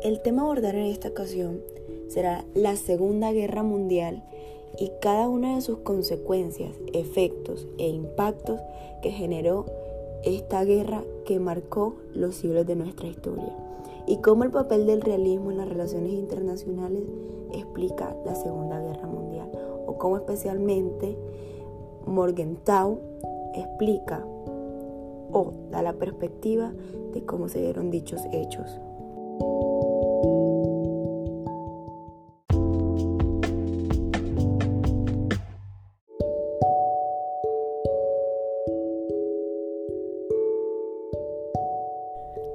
El tema a abordar en esta ocasión será la Segunda Guerra Mundial y cada una de sus consecuencias, efectos e impactos que generó esta guerra que marcó los siglos de nuestra historia y cómo el papel del realismo en las relaciones internacionales explica la Segunda Guerra Mundial o cómo especialmente Morgenthau explica o da la perspectiva de cómo se dieron dichos hechos.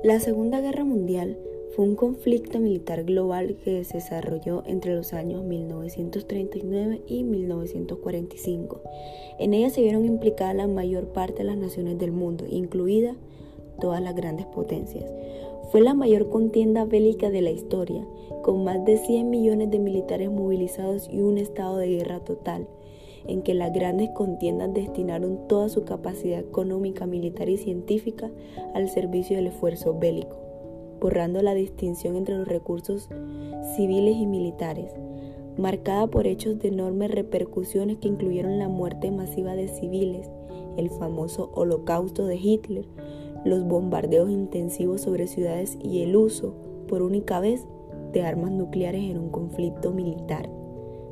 La Segunda Guerra Mundial fue un conflicto militar global que se desarrolló entre los años 1939 y 1945. En ella se vieron implicadas la mayor parte de las naciones del mundo, incluidas todas las grandes potencias. Fue la mayor contienda bélica de la historia, con más de 100 millones de militares movilizados y un estado de guerra total en que las grandes contiendas destinaron toda su capacidad económica, militar y científica al servicio del esfuerzo bélico, borrando la distinción entre los recursos civiles y militares, marcada por hechos de enormes repercusiones que incluyeron la muerte masiva de civiles, el famoso holocausto de Hitler, los bombardeos intensivos sobre ciudades y el uso, por única vez, de armas nucleares en un conflicto militar.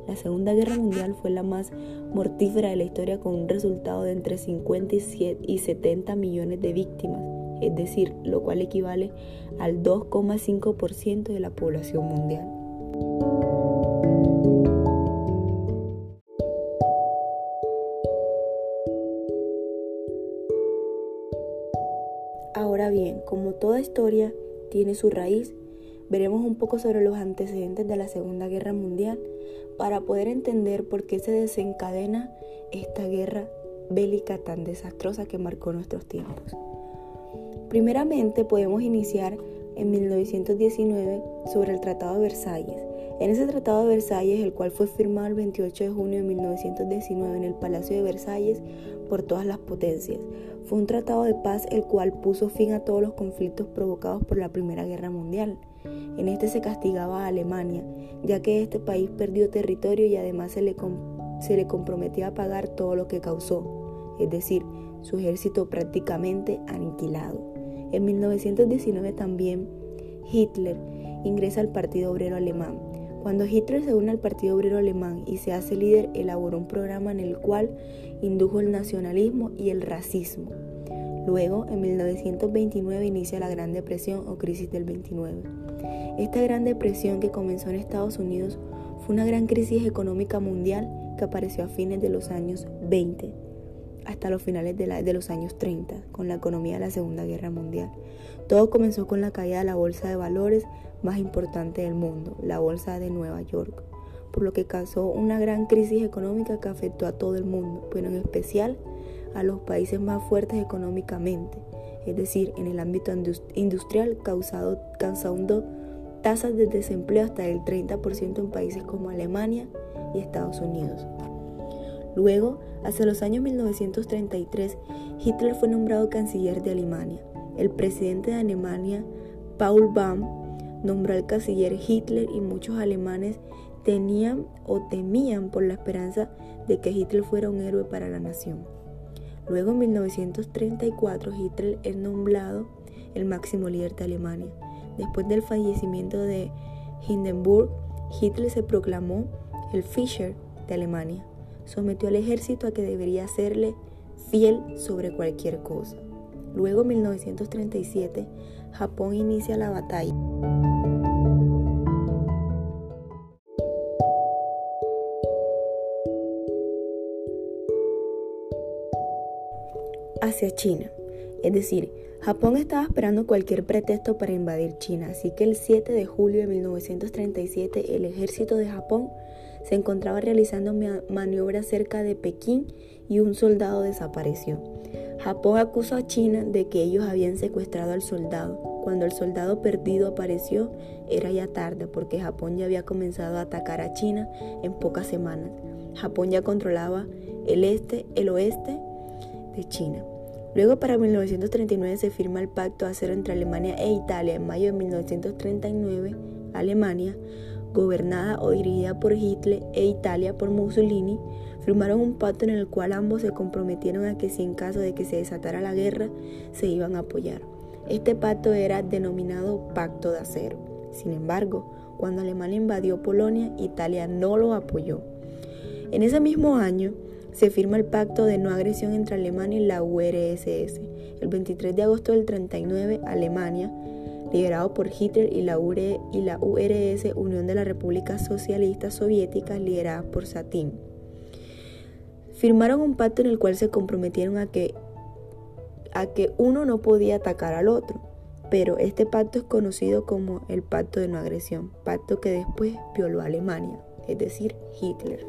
La Segunda Guerra Mundial fue la más mortífera de la historia con un resultado de entre 50 y 70 millones de víctimas, es decir, lo cual equivale al 2,5% de la población mundial. Ahora bien, como toda historia tiene su raíz, veremos un poco sobre los antecedentes de la Segunda Guerra Mundial para poder entender por qué se desencadena esta guerra bélica tan desastrosa que marcó nuestros tiempos. Primeramente podemos iniciar en 1919 sobre el Tratado de Versalles. En ese Tratado de Versalles, el cual fue firmado el 28 de junio de 1919 en el Palacio de Versalles por todas las potencias, fue un tratado de paz el cual puso fin a todos los conflictos provocados por la Primera Guerra Mundial. En este se castigaba a Alemania, ya que este país perdió territorio y además se le, se le comprometía a pagar todo lo que causó, es decir, su ejército prácticamente aniquilado. En 1919 también Hitler ingresa al Partido Obrero Alemán. Cuando Hitler se une al Partido Obrero Alemán y se hace líder, elaboró un programa en el cual indujo el nacionalismo y el racismo. Luego, en 1929, inicia la Gran Depresión o crisis del 29. Esta Gran Depresión que comenzó en Estados Unidos fue una gran crisis económica mundial que apareció a fines de los años 20 hasta los finales de, de, los años 30, con la economía de la Segunda Guerra Mundial. Todo comenzó con la caída de la bolsa de valores más importante del mundo, la Bolsa de Nueva York, por lo que causó una gran crisis económica que afectó a todo el mundo, pero en especial a los países más fuertes económicamente, es decir, en el ámbito industrial causado, causando tasas de desempleo hasta el 30% en países como Alemania y Estados Unidos. Luego, hacia los años 1933, Hitler fue nombrado canciller de Alemania. El presidente de Alemania, Paul Baum, nombró al canciller Hitler y muchos alemanes tenían o temían por la esperanza de que Hitler fuera un héroe para la nación. Luego en 1934 Hitler es nombrado el máximo líder de Alemania. Después del fallecimiento de Hindenburg, Hitler se proclamó el Fischer de Alemania. Sometió al ejército a que debería serle fiel sobre cualquier cosa. Luego en 1937, Japón inicia la batalla. Hacia China. Es decir, Japón estaba esperando cualquier pretexto para invadir China, así que el 7 de julio de 1937 el ejército de Japón se encontraba realizando maniobras cerca de Pekín y un soldado desapareció. Japón acusó a China de que ellos habían secuestrado al soldado. Cuando el soldado perdido apareció, era ya tarde porque Japón ya había comenzado a atacar a China en pocas semanas. Japón ya controlaba el este, el oeste de China. Luego para 1939 se firma el pacto de acero entre Alemania e Italia. En mayo de 1939, Alemania, gobernada o dirigida por Hitler e Italia por Mussolini, firmaron un pacto en el cual ambos se comprometieron a que si en caso de que se desatara la guerra, se iban a apoyar. Este pacto era denominado Pacto de Acero. Sin embargo, cuando Alemania invadió Polonia, Italia no lo apoyó. En ese mismo año, se firma el pacto de no agresión entre Alemania y la URSS. El 23 de agosto del 39, Alemania, liderado por Hitler y la, la URSS, Unión de las Repúblicas Socialistas Soviéticas, liderada por Satin, firmaron un pacto en el cual se comprometieron a que, a que uno no podía atacar al otro. Pero este pacto es conocido como el pacto de no agresión, pacto que después violó Alemania, es decir, Hitler.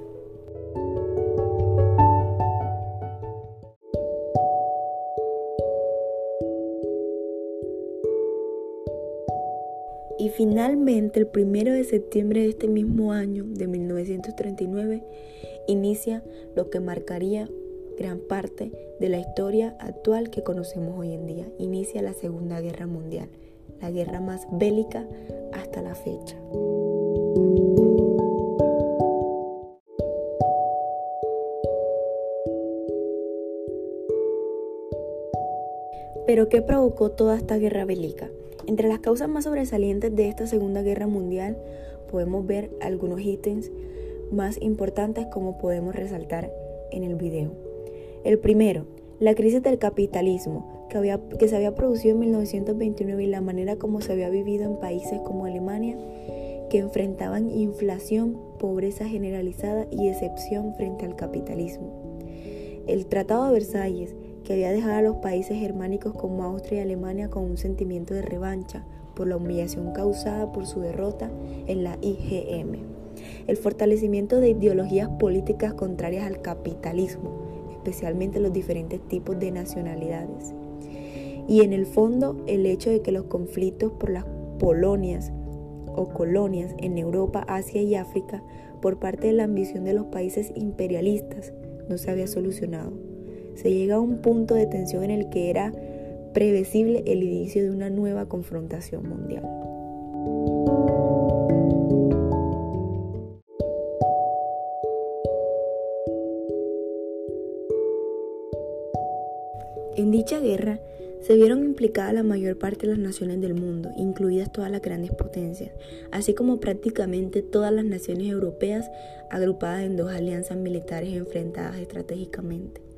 Y finalmente, el primero de septiembre de este mismo año, de 1939, inicia lo que marcaría gran parte de la historia actual que conocemos hoy en día. Inicia la Segunda Guerra Mundial, la guerra más bélica hasta la fecha. Pero ¿qué provocó toda esta guerra bélica? Entre las causas más sobresalientes de esta Segunda Guerra Mundial podemos ver algunos ítems más importantes como podemos resaltar en el video. El primero, la crisis del capitalismo que, había, que se había producido en 1929 y la manera como se había vivido en países como Alemania que enfrentaban inflación, pobreza generalizada y excepción frente al capitalismo. El Tratado de Versalles que había dejado a los países germánicos como Austria y Alemania con un sentimiento de revancha por la humillación causada por su derrota en la IGM. El fortalecimiento de ideologías políticas contrarias al capitalismo, especialmente los diferentes tipos de nacionalidades. Y en el fondo, el hecho de que los conflictos por las polonias o colonias en Europa, Asia y África por parte de la ambición de los países imperialistas no se había solucionado se llega a un punto de tensión en el que era previsible el inicio de una nueva confrontación mundial. En dicha guerra se vieron implicadas la mayor parte de las naciones del mundo, incluidas todas las grandes potencias, así como prácticamente todas las naciones europeas agrupadas en dos alianzas militares enfrentadas estratégicamente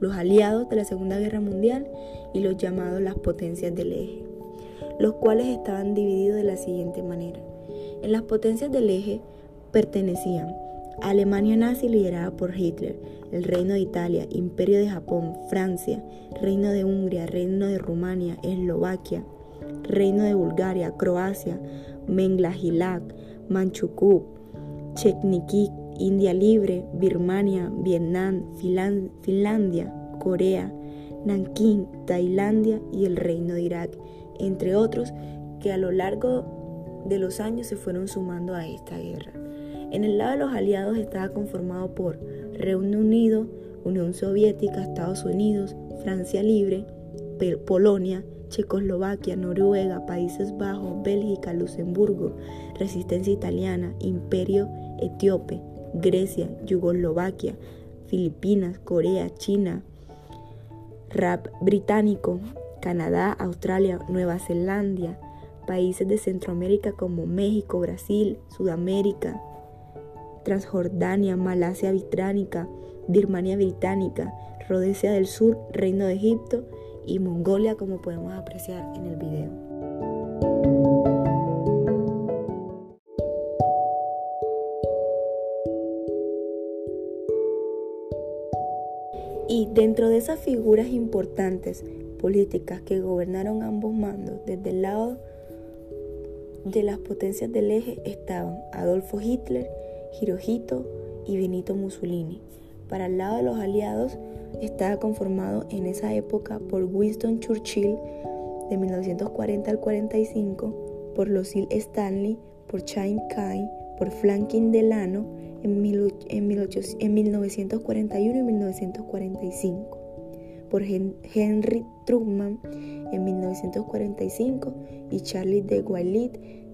los aliados de la Segunda Guerra Mundial y los llamados las potencias del eje, los cuales estaban divididos de la siguiente manera. En las potencias del eje pertenecían Alemania nazi liderada por Hitler, el Reino de Italia, Imperio de Japón, Francia, Reino de Hungría, Reino de Rumania, Eslovaquia, Reino de Bulgaria, Croacia, Menglajilac, Manchukuo, Chechnik, India Libre, Birmania, Vietnam, Finlandia, Corea, Nankín, Tailandia y el Reino de Irak, entre otros que a lo largo de los años se fueron sumando a esta guerra. En el lado de los aliados estaba conformado por Reino Unido, Unión Soviética, Estados Unidos, Francia Libre, Polonia, Checoslovaquia, Noruega, Países Bajos, Bélgica, Luxemburgo, Resistencia Italiana, Imperio Etíope, Grecia, Yugoslovaquia, Filipinas, Corea, China, rap británico, Canadá, Australia, Nueva Zelanda, países de Centroamérica como México, Brasil, Sudamérica, Transjordania, Malasia Británica, Birmania Británica, Rhodesia del Sur, Reino de Egipto y Mongolia como podemos apreciar en el video. Dentro de esas figuras importantes políticas que gobernaron ambos mandos, desde el lado de las potencias del eje estaban Adolfo Hitler, Hirohito y Benito Mussolini. Para el lado de los aliados estaba conformado en esa época por Winston Churchill de 1940 al 45, por Lucille Stanley, por Chaim Kai, por Franklin Delano en, 1941 y 1945. por Henry Truman en 1945 y Charles de Gaulle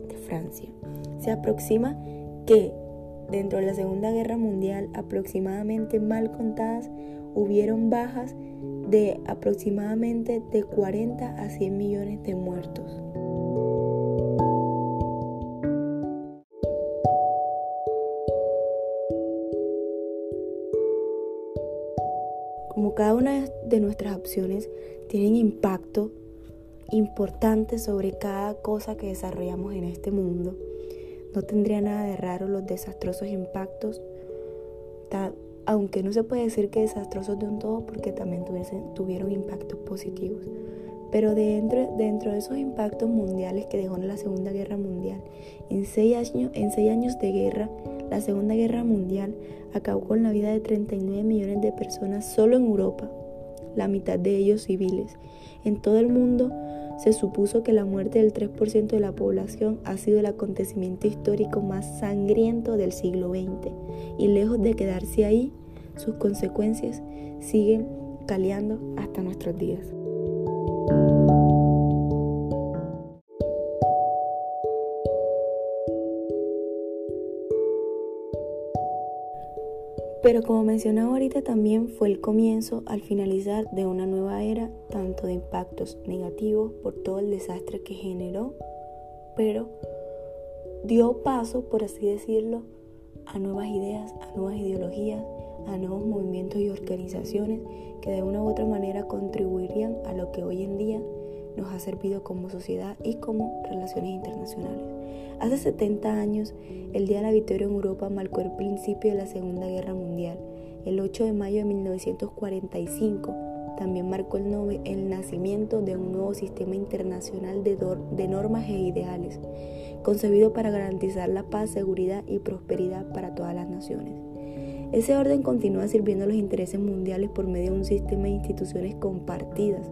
de Francia. Se aproxima que dentro de la Segunda Guerra Mundial, aproximadamente mal contadas, hubieron bajas de aproximadamente de 40 a 100 millones de muertos. Cada una de nuestras opciones tienen impacto importante sobre cada cosa que desarrollamos en este mundo, no tendría nada de raro los desastrosos impactos, aunque no se puede decir que desastrosos de un todo porque también tuvieron impactos positivos. Pero dentro, de esos impactos mundiales que dejó la Segunda Guerra Mundial, en seis, años, en seis años de guerra, la Segunda Guerra Mundial acabó con la vida de 39 millones de personas solo en Europa, la mitad de ellos civiles. En todo el mundo se supuso que la muerte del 3% de la población ha sido el acontecimiento histórico más sangriento del siglo XX y lejos de quedarse ahí, sus consecuencias siguen caleando hasta nuestros días. Pero como mencionaba ahorita también fue el comienzo al finalizar de una nueva era, tanto de impactos negativos por todo el desastre que generó, pero dio paso, por así decirlo, a nuevas ideas, a nuevas ideologías, a nuevos movimientos y organizaciones que de una u otra manera contribuirían a lo que hoy en día nos ha servido como sociedad y como relaciones internacionales. Hace 70 años, el Día de la Victoria en Europa marcó el principio de la Segunda Guerra Mundial. El 8 de mayo de 1945 también marcó el, el nacimiento de un nuevo sistema internacional de, de normas e ideales, concebido para garantizar la paz, seguridad y prosperidad para todas las naciones. Ese orden continúa sirviendo a los intereses mundiales por medio de un sistema de instituciones compartidas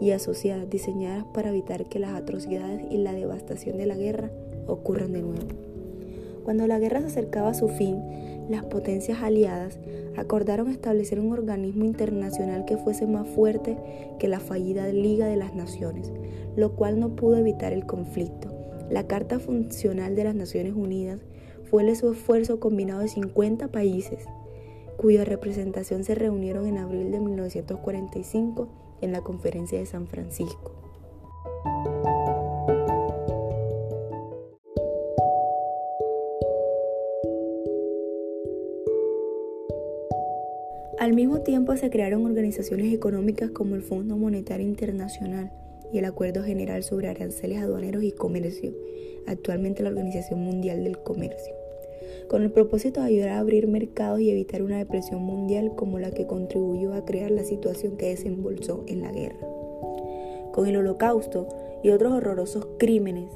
y asociadas diseñadas para evitar que las atrocidades y la devastación de la guerra ocurran de nuevo. Cuando la guerra se acercaba a su fin, las potencias aliadas acordaron establecer un organismo internacional que fuese más fuerte que la fallida Liga de las Naciones, lo cual no pudo evitar el conflicto. La Carta Funcional de las Naciones Unidas fue el esfuerzo combinado de 50 países, cuya representación se reunieron en abril de 1945 en la Conferencia de San Francisco. Al mismo tiempo se crearon organizaciones económicas como el Fondo Monetario Internacional y el Acuerdo General sobre Aranceles Aduaneros y Comercio, actualmente la Organización Mundial del Comercio, con el propósito de ayudar a abrir mercados y evitar una depresión mundial como la que contribuyó a crear la situación que desembolsó en la guerra. Con el holocausto y otros horrorosos crímenes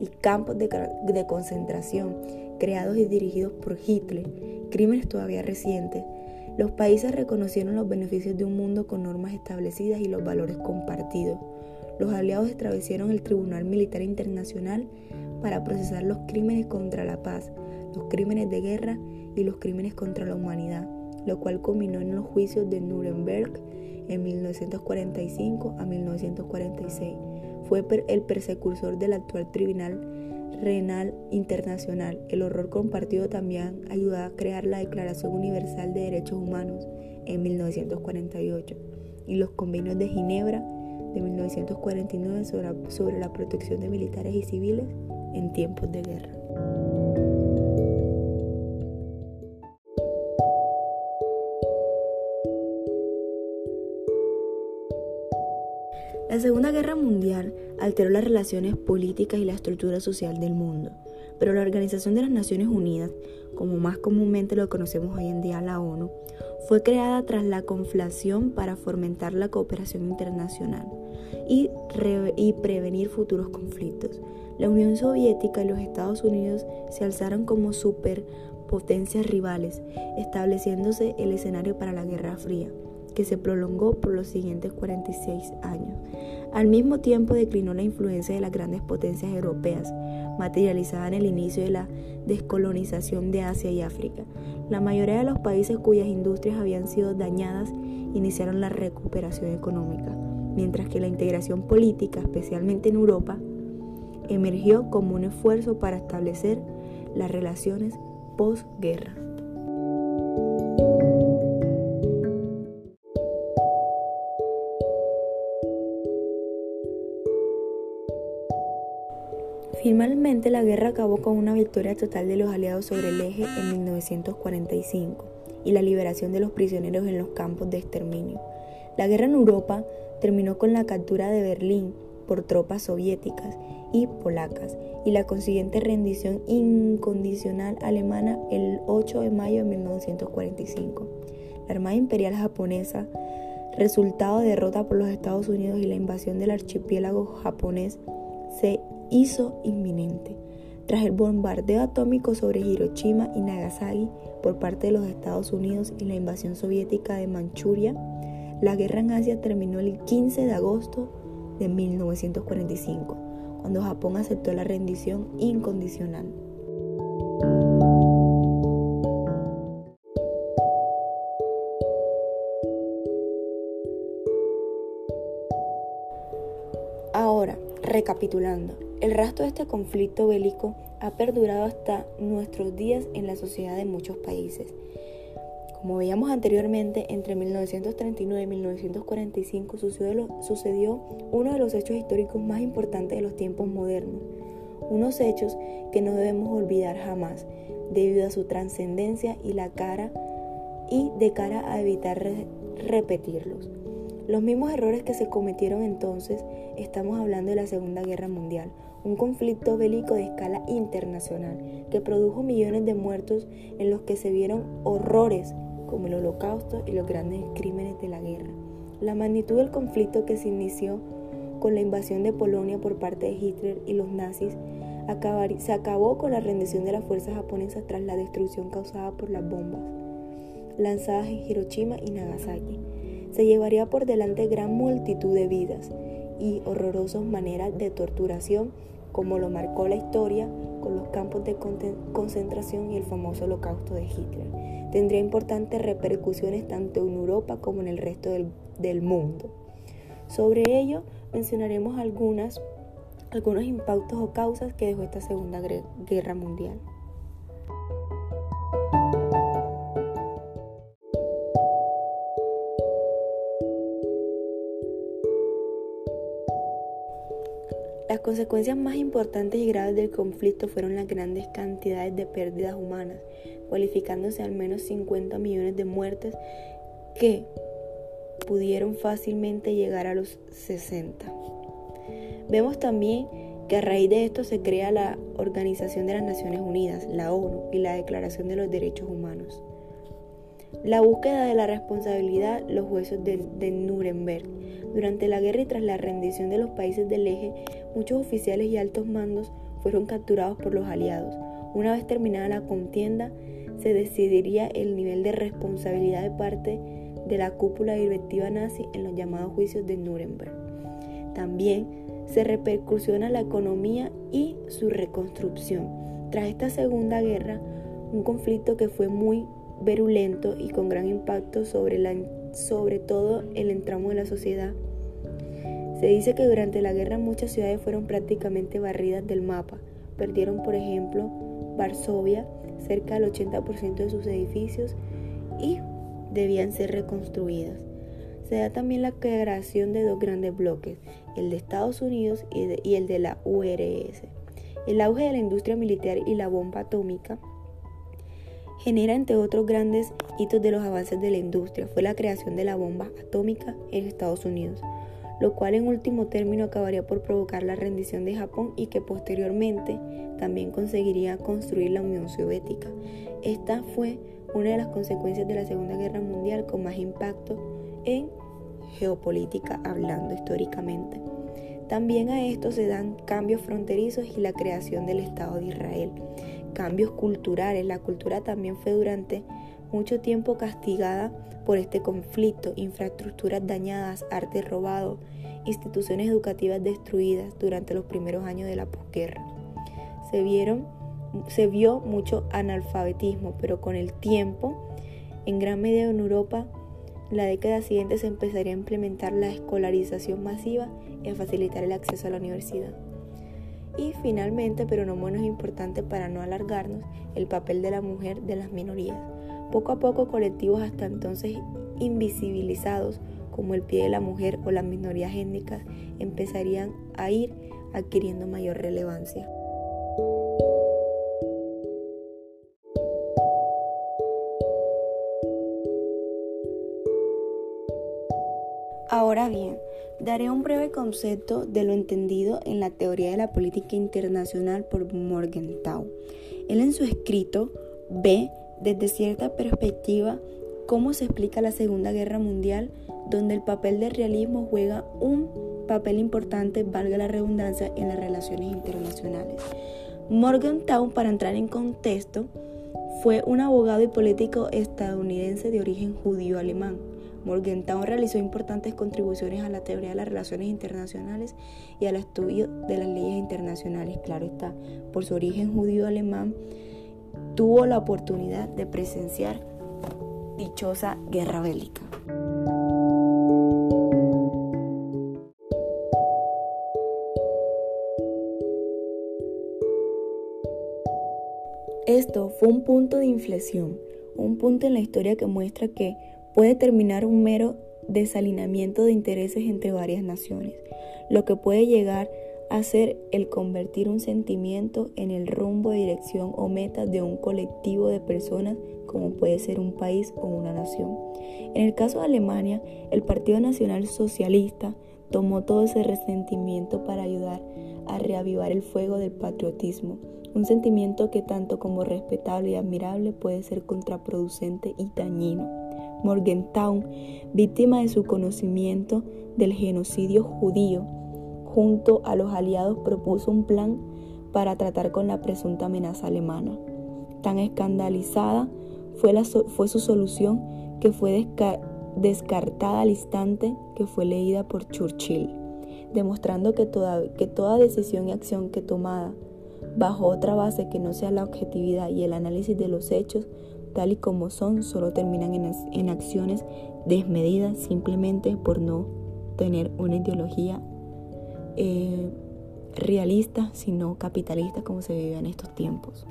y campos de, de concentración creados y dirigidos por Hitler, crímenes todavía recientes, los países reconocieron los beneficios de un mundo con normas establecidas y los valores compartidos. Los aliados establecieron el Tribunal Militar Internacional para procesar los crímenes contra la paz, los crímenes de guerra y los crímenes contra la humanidad, lo cual culminó en los juicios de Nuremberg en 1945 a 1946. Fue el persecutor del actual Tribunal Renal Internacional. El horror compartido también ayudó a crear la Declaración Universal de Derechos Humanos en 1948 y los convenios de Ginebra de 1949 sobre, sobre la protección de militares y civiles en tiempos de guerra. La Segunda Guerra Mundial alteró las relaciones políticas y la estructura social del mundo, pero la Organización de las Naciones Unidas, como más comúnmente lo conocemos hoy en día la ONU, fue creada tras la conflación para fomentar la cooperación internacional y, y prevenir futuros conflictos. La Unión Soviética y los Estados Unidos se alzaron como superpotencias rivales, estableciéndose el escenario para la Guerra Fría que se prolongó por los siguientes 46 años. Al mismo tiempo declinó la influencia de las grandes potencias europeas, materializada en el inicio de la descolonización de Asia y África. La mayoría de los países cuyas industrias habían sido dañadas iniciaron la recuperación económica, mientras que la integración política, especialmente en Europa, emergió como un esfuerzo para establecer las relaciones posguerra. Finalmente la guerra acabó con una victoria total de los aliados sobre el eje en 1945 y la liberación de los prisioneros en los campos de exterminio. La guerra en Europa terminó con la captura de Berlín por tropas soviéticas y polacas y la consiguiente rendición incondicional alemana el 8 de mayo de 1945. La Armada Imperial japonesa, resultado de derrota por los Estados Unidos y la invasión del archipiélago japonés, se hizo inminente. Tras el bombardeo atómico sobre Hiroshima y Nagasaki por parte de los Estados Unidos y la invasión soviética de Manchuria, la guerra en Asia terminó el 15 de agosto de 1945, cuando Japón aceptó la rendición incondicional. Ahora, recapitulando, el rastro de este conflicto bélico ha perdurado hasta nuestros días en la sociedad de muchos países. Como veíamos anteriormente, entre 1939 y 1945 sucedió, uno de los hechos históricos más importantes de los tiempos modernos, unos hechos que no debemos olvidar jamás, debido a su trascendencia y la cara y de cara a evitar repetirlos. Los mismos errores que se cometieron entonces, estamos hablando de la Segunda Guerra Mundial, un conflicto bélico de escala internacional que produjo millones de muertos en los que se vieron horrores como el holocausto y los grandes crímenes de la guerra. La magnitud del conflicto que se inició con la invasión de Polonia por parte de Hitler y los nazis se acabó con la rendición de las fuerzas japonesas tras la destrucción causada por las bombas lanzadas en Hiroshima y Nagasaki se llevaría por delante gran multitud de vidas y horrorosas maneras de torturación como lo marcó la historia con los campos de concentración y el famoso holocausto de Hitler. Tendría importantes repercusiones tanto en Europa como en el resto del, mundo. Sobre ello mencionaremos algunas, algunos impactos o causas que dejó esta Segunda Guerra Mundial. Consecuencias más importantes y graves del conflicto fueron las grandes cantidades de pérdidas humanas, cualificándose al menos 50 millones de muertes que pudieron fácilmente llegar a los 60. Vemos también que a raíz de esto se crea la Organización de las Naciones Unidas, la ONU, y la Declaración de los Derechos Humanos. La búsqueda de la responsabilidad, los jueces de, de Nuremberg. Durante la guerra y tras la rendición de los países del eje, Muchos oficiales y altos mandos fueron capturados por los aliados. Una vez terminada la contienda, se decidiría el nivel de responsabilidad de parte de la cúpula directiva nazi en los llamados juicios de Nuremberg. También se repercusiona la economía y su reconstrucción. Tras esta Segunda Guerra, un conflicto que fue muy virulento y con gran impacto sobre, la, sobre todo el entramo de la sociedad, se dice que durante la guerra muchas ciudades fueron prácticamente barridas del mapa. Perdieron, por ejemplo, Varsovia, cerca del 80% de sus edificios y debían ser reconstruidas. Se da también la creación de dos grandes bloques, el de Estados Unidos y, el de la URSS. El auge de la industria militar y la bomba atómica genera, entre otros grandes hitos de los avances de la industria, fue la creación de la bomba atómica en Estados Unidos lo cual en último término acabaría por provocar la rendición de Japón y que posteriormente también conseguiría construir la Unión Soviética. Esta fue una de las consecuencias de la Segunda Guerra Mundial con más impacto en geopolítica hablando históricamente. También a esto se dan cambios fronterizos y la creación del Estado de Israel. Cambios culturales. La cultura también fue durante mucho tiempo castigada por este conflicto, infraestructuras dañadas, arte robado, instituciones educativas destruidas durante los primeros años de la posguerra. Se, vieron, se vio mucho analfabetismo, pero con el tiempo, en gran medida en Europa, la década siguiente se empezaría a implementar la escolarización masiva y a facilitar el acceso a la universidad. Y finalmente, pero no menos importante para no alargarnos, el papel de la mujer de las minorías. Poco a poco colectivos hasta entonces invisibilizados como el pie de la mujer o las minorías étnicas empezarían a ir adquiriendo mayor relevancia. Ahora bien, daré un breve concepto de lo entendido en la teoría de la política internacional por Morgenthau. Él en su escrito ve desde cierta perspectiva cómo se explica la Segunda Guerra Mundial, donde el papel del realismo juega un papel importante, valga la redundancia, en las relaciones internacionales. Morgenthau, para entrar en contexto, fue un abogado y político estadounidense de origen judío-alemán Morgenthau realizó importantes contribuciones a la teoría de las relaciones internacionales y al estudio de las leyes internacionales. Claro está, por su origen judío alemán, tuvo la oportunidad de presenciar dichosa guerra bélica. Esto fue un punto de inflexión, un punto en la historia que muestra que puede terminar un mero desalineamiento de intereses entre varias naciones, lo que puede llegar a ser el convertir un sentimiento en el rumbo dirección o meta de un colectivo de personas como puede ser un país o una nación. En el caso de Alemania, el Partido Nacional Socialista tomó todo ese resentimiento para ayudar a reavivar el fuego del patriotismo, un sentimiento que tanto como respetable y admirable puede ser contraproducente y dañino. Morgenthau, víctima de su conocimiento del genocidio judío, junto a los aliados propuso un plan para tratar con la presunta amenaza alemana. Tan escandalizada fue, su solución que fue descartada al instante que fue leída por Churchill, demostrando que toda decisión y acción que tomada bajo otra base que no sea la objetividad y el análisis de los hechos tal y como son solo terminan en, acciones desmedidas simplemente por no tener una ideología eh, realista, sino capitalista como se vive en estos tiempos.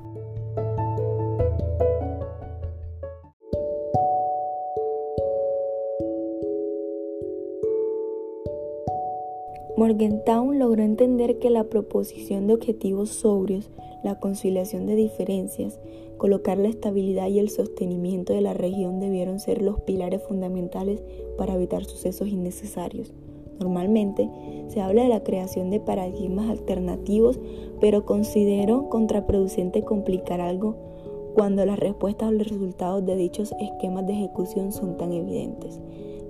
Morgenthau logró entender que la proposición de objetivos sobrios, la conciliación de diferencias, colocar la estabilidad y el sostenimiento de la región debieron ser los pilares fundamentales para evitar sucesos innecesarios. Normalmente se habla de la creación de paradigmas alternativos, pero considero contraproducente complicar algo cuando las respuestas o los resultados de dichos esquemas de ejecución son tan evidentes.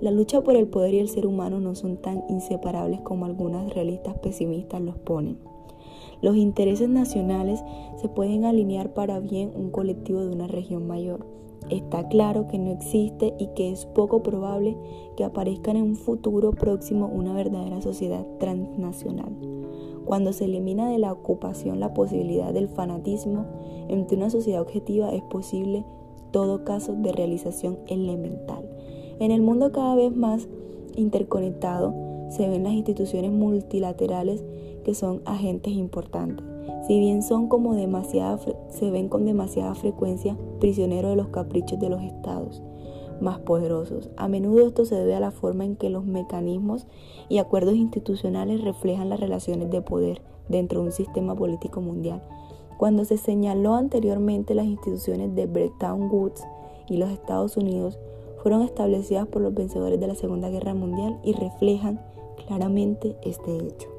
La lucha por el poder y el ser humano no son tan inseparables como algunas realistas pesimistas los ponen. Los intereses nacionales se pueden alinear para bien un colectivo de una región mayor. Está claro que no existe y que es poco probable que aparezca en un futuro próximo una verdadera sociedad transnacional. Cuando se elimina de la ocupación la posibilidad del fanatismo, entre una sociedad objetiva es posible todo caso de realización elemental. En el mundo cada vez más interconectado se ven las instituciones multilaterales que son agentes importantes. Si bien son como demasiada, se ven con demasiada frecuencia prisioneros de los caprichos de los estados más poderosos. A menudo esto se debe a la forma en que los mecanismos y acuerdos institucionales reflejan las relaciones de poder dentro de un sistema político mundial. Cuando se señaló anteriormente las instituciones de Bretton Woods y los Estados Unidos fueron establecidas por los vencedores de la Segunda Guerra Mundial y reflejan claramente este hecho.